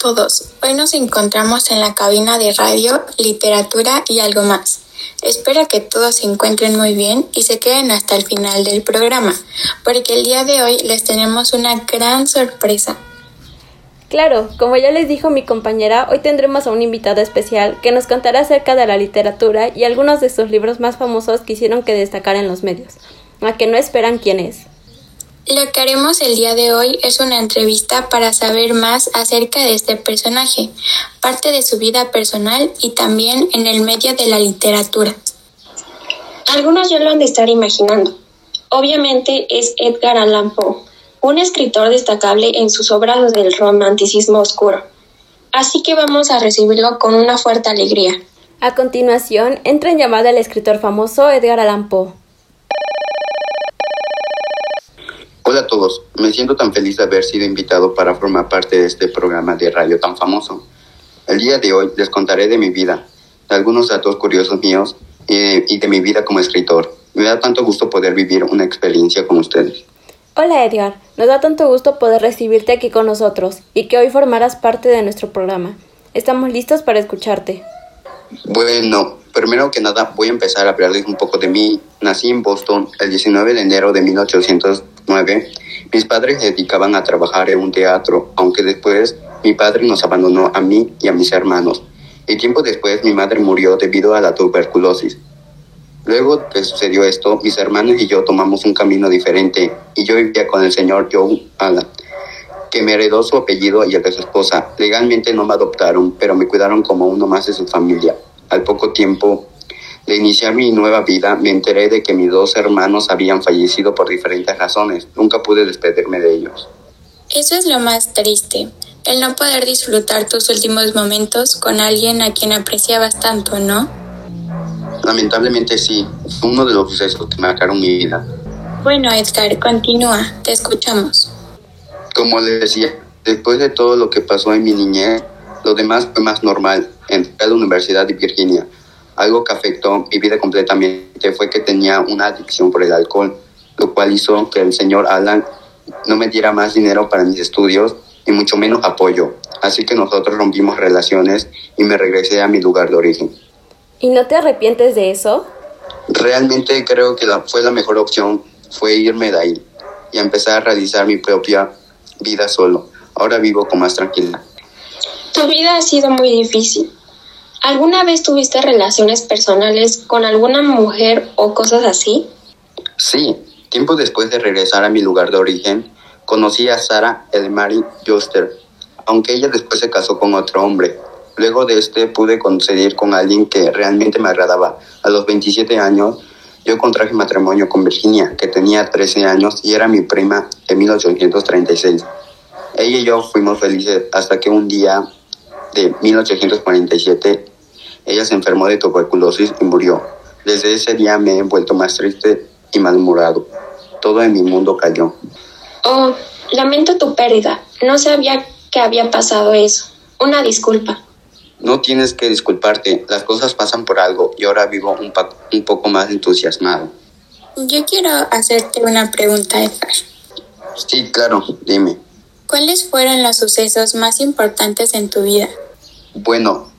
todos, hoy nos encontramos en la cabina de radio, literatura y algo más. Espero que todos se encuentren muy bien y se queden hasta el final del programa, porque el día de hoy les tenemos una gran sorpresa. Claro, como ya les dijo mi compañera, hoy tendremos a un invitado especial que nos contará acerca de la literatura y algunos de sus libros más famosos que hicieron que destacar en los medios. A que no esperan quién es. Lo que haremos el día de hoy es una entrevista para saber más acerca de este personaje, parte de su vida personal y también en el medio de la literatura. Algunos ya lo han de estar imaginando. Obviamente es Edgar Allan Poe, un escritor destacable en sus obras del romanticismo oscuro. Así que vamos a recibirlo con una fuerte alegría. A continuación, entra en llamada el escritor famoso Edgar Allan Poe. Hola a todos, me siento tan feliz de haber sido invitado para formar parte de este programa de radio tan famoso. El día de hoy les contaré de mi vida, de algunos datos curiosos míos y de, mi vida como escritor. Me da tanto gusto poder vivir una experiencia con ustedes. Hola Edgar, nos da tanto gusto poder recibirte aquí con nosotros y que hoy formarás parte de nuestro programa. Estamos listos para escucharte. Bueno, primero que nada voy a empezar a hablarles un poco de mí. Nací en Boston el 19 de enero de 1809. Mis padres se dedicaban a trabajar en un teatro, aunque después mi padre nos abandonó a mí y a mis hermanos. Y tiempo después mi madre murió debido a la tuberculosis. Luego que sucedió esto, mis hermanos y yo tomamos un camino diferente y yo vivía con el señor Joe Allen, que me heredó su apellido y el de su esposa. Legalmente no me adoptaron, pero me cuidaron como uno más de su familia. Al poco tiempo de iniciar mi nueva vida, me enteré de que mis dos hermanos habían fallecido por diferentes razones. Nunca pude despedirme de ellos. Eso es lo más triste, el no poder disfrutar tus últimos momentos con alguien a quien apreciabas tanto, ¿no? Lamentablemente sí, fue uno de los sucesos que marcaron mi vida. Bueno, Edgar, continúa, te escuchamos. Como les decía, después de todo lo que pasó en mi niñez, lo demás fue más normal. Entré a la Universidad de Virginia. Algo que afectó mi vida completamente fue que tenía una adicción por el alcohol, lo cual hizo que el señor Alan no me diera más dinero para mis estudios y mucho menos apoyo. Así que nosotros rompimos relaciones y me regresé a mi lugar de origen. ¿Y no te arrepientes de eso? Realmente creo que la, fue la mejor opción, fue irme de ahí y empezar a realizar mi propia vida solo. Ahora vivo con más tranquilidad. Tu vida ha sido muy difícil. ¿Alguna vez tuviste relaciones personales con alguna mujer o cosas así? Sí, tiempo después de regresar a mi lugar de origen, conocí a Sara Elmary Joster, aunque ella después se casó con otro hombre. Luego de este pude conceder con alguien que realmente me agradaba. A los 27 años yo contraje matrimonio con Virginia, que tenía 13 años y era mi prima en 1836. Ella y yo fuimos felices hasta que un día de 1847 ella se enfermó de tuberculosis y murió. Desde ese día me he vuelto más triste y malhumorado. Todo en mi mundo cayó. Oh, lamento tu pérdida. No sabía que había pasado eso. Una disculpa. No tienes que disculparte, las cosas pasan por algo y ahora vivo un, un poco más entusiasmado. Yo quiero hacerte una pregunta, Edgar. Sí, claro, dime. ¿Cuáles fueron los sucesos más importantes en tu vida? Bueno,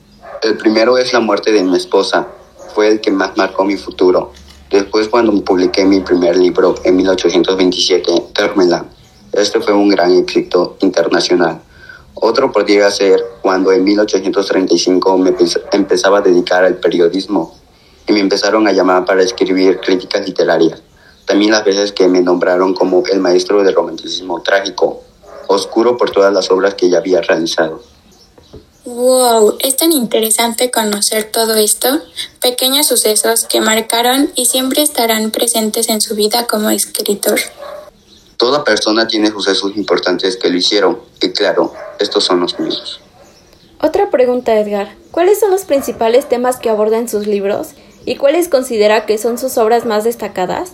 el primero es la muerte de mi esposa. Fue el que más marcó mi futuro. Después cuando publiqué mi primer libro en 1827, Termela. Este fue un gran éxito internacional. Otro podría ser cuando en 1835 me empezaba a dedicar al periodismo y me empezaron a llamar para escribir críticas literarias. También las veces que me nombraron como el maestro del romanticismo trágico, oscuro por todas las obras que ya había realizado. Wow, es tan interesante conocer todo esto, pequeños sucesos que marcaron y siempre estarán presentes en su vida como escritor. Toda persona tiene sucesos importantes que lo hicieron, y claro, estos son los míos. Otra pregunta, Edgar. ¿Cuáles son los principales temas que aborda en sus libros y cuáles considera que son sus obras más destacadas?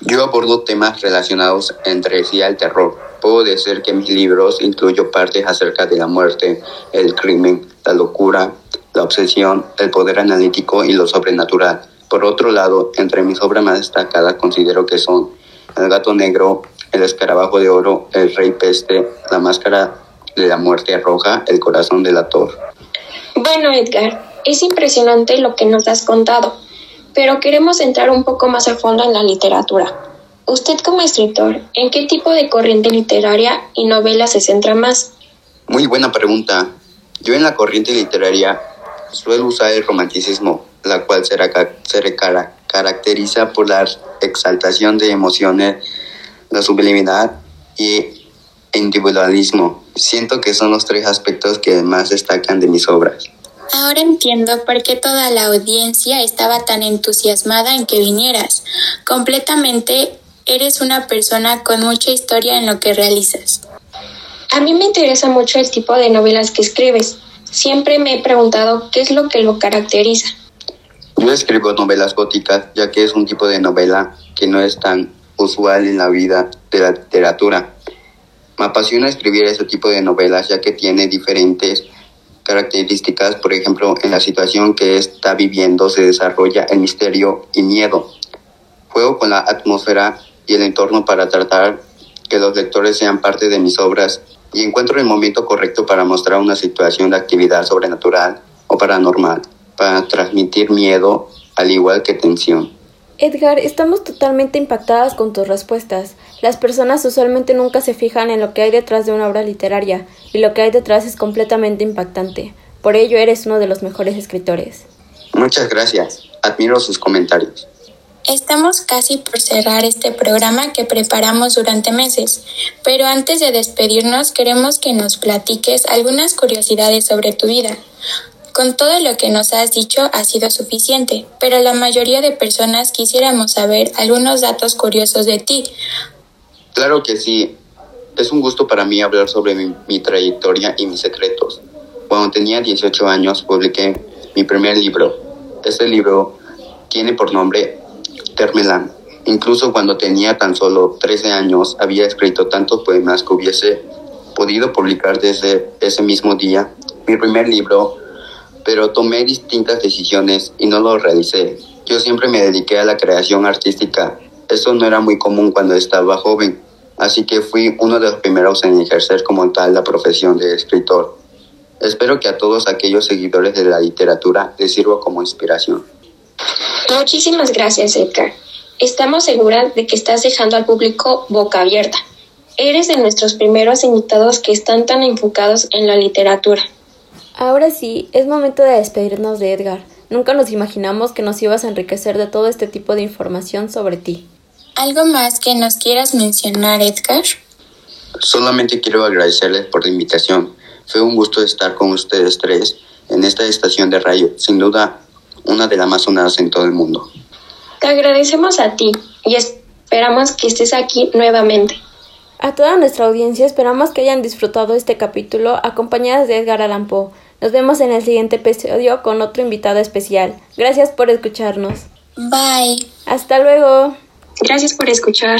Yo abordo temas relacionados entre sí al terror. Puedo decir que mis libros incluyo partes acerca de la muerte, el crimen, la locura, la obsesión, el poder analítico y lo sobrenatural. Por otro lado, entre mis obras más destacadas considero que son El gato negro, El escarabajo de oro, El rey peste, La máscara de la muerte roja el corazón del actor. Bueno, Edgar, es impresionante lo que nos has contado, pero queremos entrar un poco más a fondo en la literatura. Usted como escritor, ¿en qué tipo de corriente literaria y novela se centra más? Muy buena pregunta. Yo en la corriente literaria suelo usar el romanticismo, la cual se, caracteriza por la exaltación de emociones, la sublimidad y individualismo. Siento que son los tres aspectos que más destacan de mis obras. Ahora entiendo por qué toda la audiencia estaba tan entusiasmada en que vinieras. Completamente eres una persona con mucha historia en lo que realizas. A mí me interesa mucho el tipo de novelas que escribes. Siempre me he preguntado qué es lo que lo caracteriza. Yo escribo novelas góticas, ya que es un tipo de novela que no es tan usual en la vida de la literatura. Me apasiona escribir ese tipo de novelas, ya que tiene diferentes características. Por ejemplo, en la situación que está viviendo se desarrolla el misterio y miedo. Juego con la atmósfera y el entorno para tratar que los lectores sean parte de mis obras y encuentro el momento correcto para mostrar una situación de actividad sobrenatural o paranormal, para transmitir miedo al igual que tensión. Edgar, estamos totalmente impactadas con tus respuestas. Las personas usualmente nunca se fijan en lo que hay detrás de una obra literaria, y lo que hay detrás es completamente impactante. Por ello eres uno de los mejores escritores. Muchas gracias. Admiro sus comentarios. Estamos casi por cerrar este programa que preparamos durante meses, pero antes de despedirnos queremos que nos platiques algunas curiosidades sobre tu vida. Con todo lo que nos has dicho ha sido suficiente, pero la mayoría de personas quisiéramos saber algunos datos curiosos de ti. Claro que sí. Es un gusto para mí hablar sobre mi, trayectoria y mis secretos. Cuando tenía 18 años publiqué mi primer libro. Este libro tiene por nombre Termelán. Incluso cuando tenía tan solo 13 años, había escrito tantos poemas que hubiese podido publicar desde ese mismo día mi primer libro, pero tomé distintas decisiones y no lo realicé. Yo siempre me dediqué a la creación artística. Eso no era muy común cuando estaba joven, así que fui uno de los primeros en ejercer como tal la profesión de escritor. Espero que a todos aquellos seguidores de la literatura les sirva como inspiración. Muchísimas gracias, Edgar. Estamos seguras de que estás dejando al público boca abierta. Eres de nuestros primeros invitados que están tan enfocados en la literatura. Ahora sí, es momento de despedirnos de Edgar. Nunca nos imaginamos que nos ibas a enriquecer de todo este tipo de información sobre ti. ¿Algo más que nos quieras mencionar, Edgar? Solamente quiero agradecerles por la invitación. Fue un gusto estar con ustedes tres en esta estación de radio. Sin duda, una de las más sonadas en todo el mundo. Te agradecemos a ti y esperamos que estés aquí nuevamente. A toda nuestra audiencia esperamos que hayan disfrutado este capítulo acompañadas de Edgar Allan Poe. Nos vemos en el siguiente episodio con otro invitado especial. Gracias por escucharnos. Bye. Hasta luego. Gracias por escuchar.